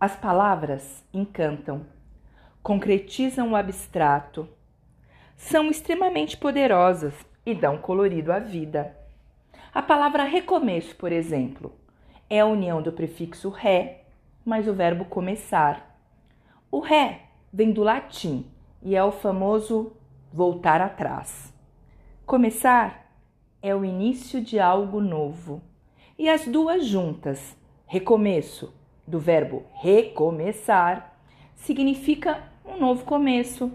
As palavras encantam, concretizam o abstrato, são extremamente poderosas e dão colorido à vida. A palavra recomeço, por exemplo, é a união do prefixo ré mais o verbo começar. O ré vem do latim e é o famoso voltar atrás. Começar é o início de algo novo. E as duas juntas, recomeço, do verbo recomeçar, significa um novo começo,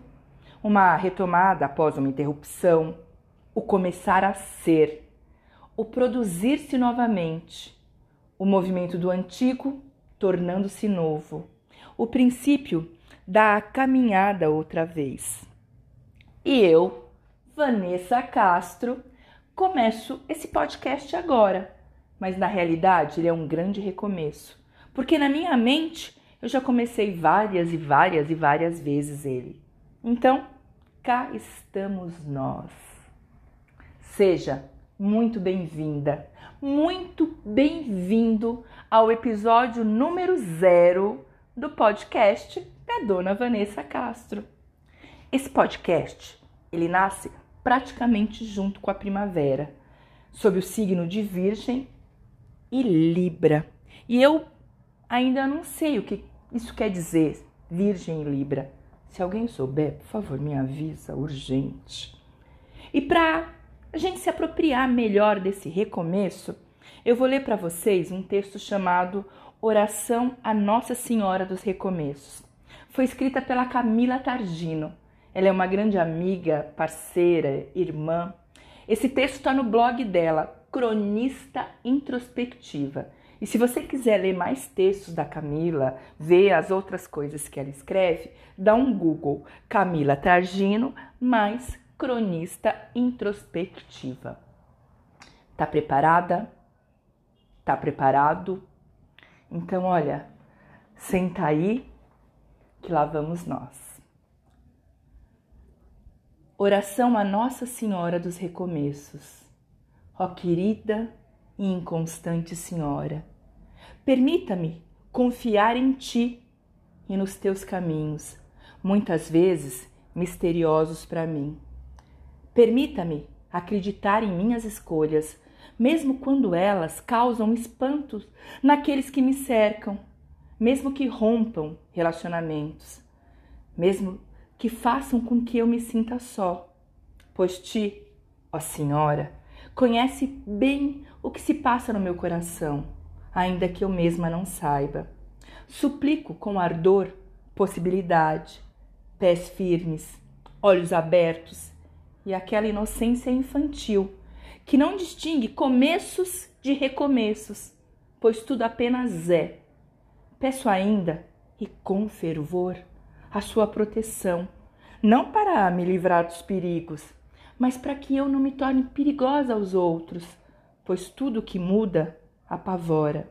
uma retomada após uma interrupção, o começar a ser, o produzir-se novamente, o movimento do antigo tornando-se novo, o princípio da caminhada outra vez. E eu, Vanessa Castro, começo esse podcast agora, mas na realidade ele é um grande recomeço, porque na minha mente eu já comecei várias e várias e várias vezes ele. Então, cá estamos nós. Seja muito bem-vinda, muito bem-vindo ao episódio número zero do podcast da Dona Vanessa Castro. Esse podcast, ele nasce praticamente junto com a primavera, sob o signo de Virgem e Libra. E eu ainda não sei o que isso quer dizer, Virgem Libra. Se alguém souber, por favor, me avisa, urgente. E para a gente se apropriar melhor desse recomeço, eu vou ler para vocês um texto chamado Oração a Nossa Senhora dos Recomeços. Foi escrita pela Camila Targino. Ela é uma grande amiga, parceira, irmã. Esse texto está no blog dela, Cronista Introspectiva. E se você quiser ler mais textos da Camila, ver as outras coisas que ela escreve, dá um Google Camila Targino mais Cronista Introspectiva. Tá preparada? Tá preparado? Então, olha, senta aí que lá vamos nós. Oração a Nossa Senhora dos Recomeços. Ó querida e inconstante Senhora, permita-me confiar em Ti e nos Teus caminhos, muitas vezes misteriosos para mim. Permita-me acreditar em minhas escolhas, mesmo quando elas causam espantos naqueles que me cercam, mesmo que rompam relacionamentos, mesmo que façam com que eu me sinta só, pois ti, ó Senhora, conhece bem o que se passa no meu coração, ainda que eu mesma não saiba. Suplico com ardor possibilidade, pés firmes, olhos abertos e aquela inocência infantil que não distingue começos de recomeços, pois tudo apenas é. Peço ainda, e com fervor, a sua proteção, não para me livrar dos perigos, mas para que eu não me torne perigosa aos outros, pois tudo que muda apavora.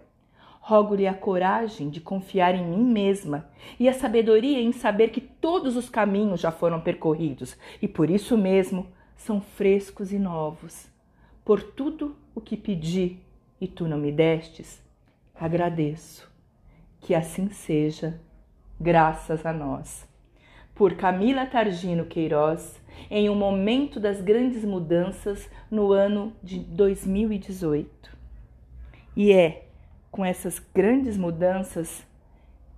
Rogo-lhe a coragem de confiar em mim mesma e a sabedoria em saber que todos os caminhos já foram percorridos e por isso mesmo são frescos e novos. Por tudo o que pedi e tu não me destes, agradeço. Que assim seja graças a nós. Por Camila Targino Queiroz, em um momento das grandes mudanças no ano de 2018. E é com essas grandes mudanças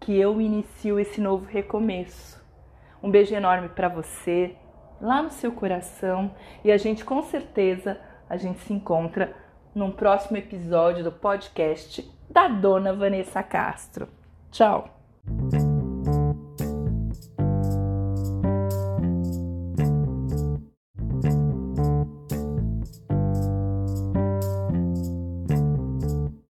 que eu inicio esse novo recomeço. Um beijo enorme para você, lá no seu coração, e a gente com certeza a gente se encontra num próximo episódio do podcast da Dona Vanessa Castro. Tchau.